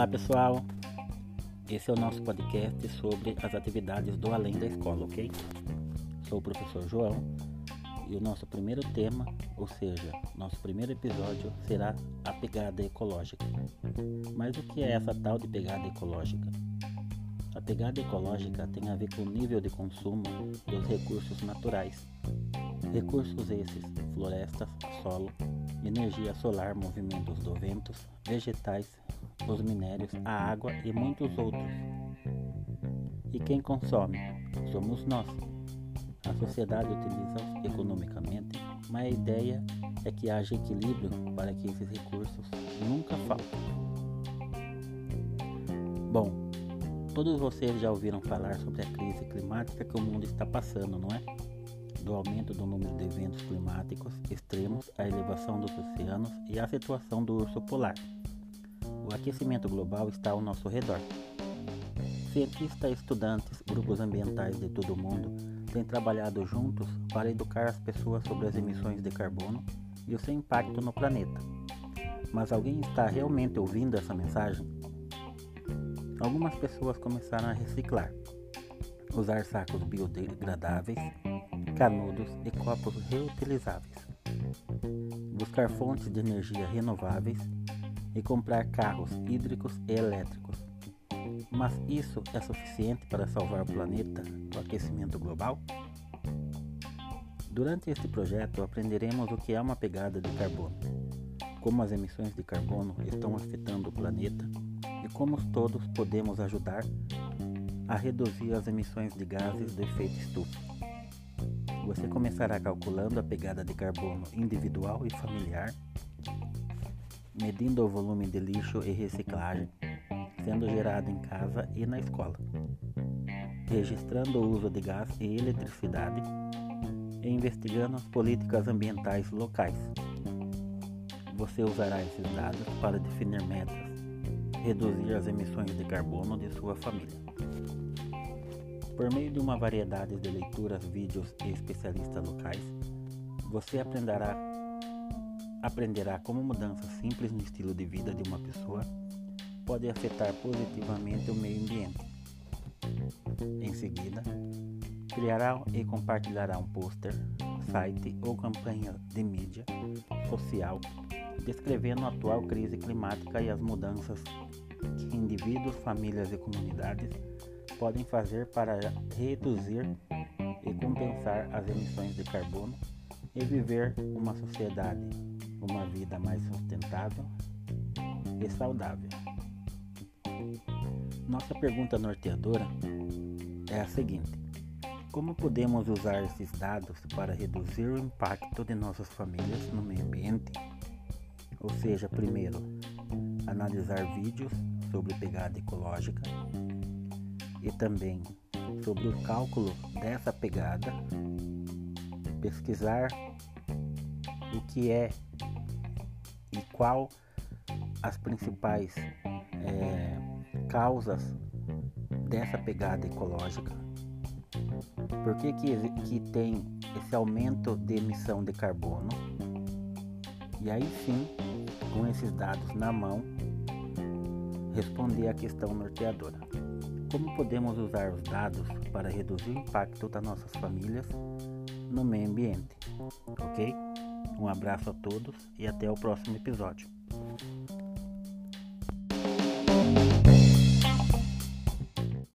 Olá pessoal, esse é o nosso podcast sobre as atividades do além da escola, ok? Sou o professor João e o nosso primeiro tema, ou seja, nosso primeiro episódio será a pegada ecológica. Mas o que é essa tal de pegada ecológica? A pegada ecológica tem a ver com o nível de consumo dos recursos naturais. Recursos esses, florestas, solo, energia solar, movimentos do ventos, vegetais, os minérios, a água e muitos outros. E quem consome? Somos nós. A sociedade utiliza economicamente, mas a ideia é que haja equilíbrio para que esses recursos nunca faltem. Bom, todos vocês já ouviram falar sobre a crise climática que o mundo está passando, não é? Do aumento do número de eventos climáticos extremos, a elevação dos oceanos e a situação do urso polar. O aquecimento global está ao nosso redor. Cientistas, estudantes, grupos ambientais de todo o mundo têm trabalhado juntos para educar as pessoas sobre as emissões de carbono e o seu impacto no planeta. Mas alguém está realmente ouvindo essa mensagem? Algumas pessoas começaram a reciclar, usar sacos biodegradáveis, canudos e copos reutilizáveis, buscar fontes de energia renováveis e comprar carros hídricos e elétricos. Mas isso é suficiente para salvar o planeta do aquecimento global? Durante este projeto aprenderemos o que é uma pegada de carbono, como as emissões de carbono estão afetando o planeta e como todos podemos ajudar a reduzir as emissões de gases do efeito estufa. Você começará calculando a pegada de carbono individual e familiar medindo o volume de lixo e reciclagem sendo gerado em casa e na escola, registrando o uso de gás e eletricidade e investigando as políticas ambientais locais. Você usará esses dados para definir metas, reduzir as emissões de carbono de sua família. Por meio de uma variedade de leituras, vídeos e especialistas locais, você aprenderá aprenderá como mudanças simples no estilo de vida de uma pessoa pode afetar positivamente o meio ambiente. Em seguida, criará e compartilhará um pôster, site ou campanha de mídia social descrevendo a atual crise climática e as mudanças que indivíduos, famílias e comunidades podem fazer para reduzir e compensar as emissões de carbono e viver uma sociedade uma vida mais sustentável e saudável. Nossa pergunta norteadora é a seguinte: Como podemos usar esses dados para reduzir o impacto de nossas famílias no meio ambiente? Ou seja, primeiro, analisar vídeos sobre pegada ecológica e também sobre o cálculo dessa pegada, pesquisar o que é qual as principais é, causas dessa pegada ecológica. Por que, que, que tem esse aumento de emissão de carbono? E aí sim, com esses dados na mão, responder à questão norteadora. Como podemos usar os dados para reduzir o impacto das nossas famílias no meio ambiente? Ok? Um abraço a todos e até o próximo episódio.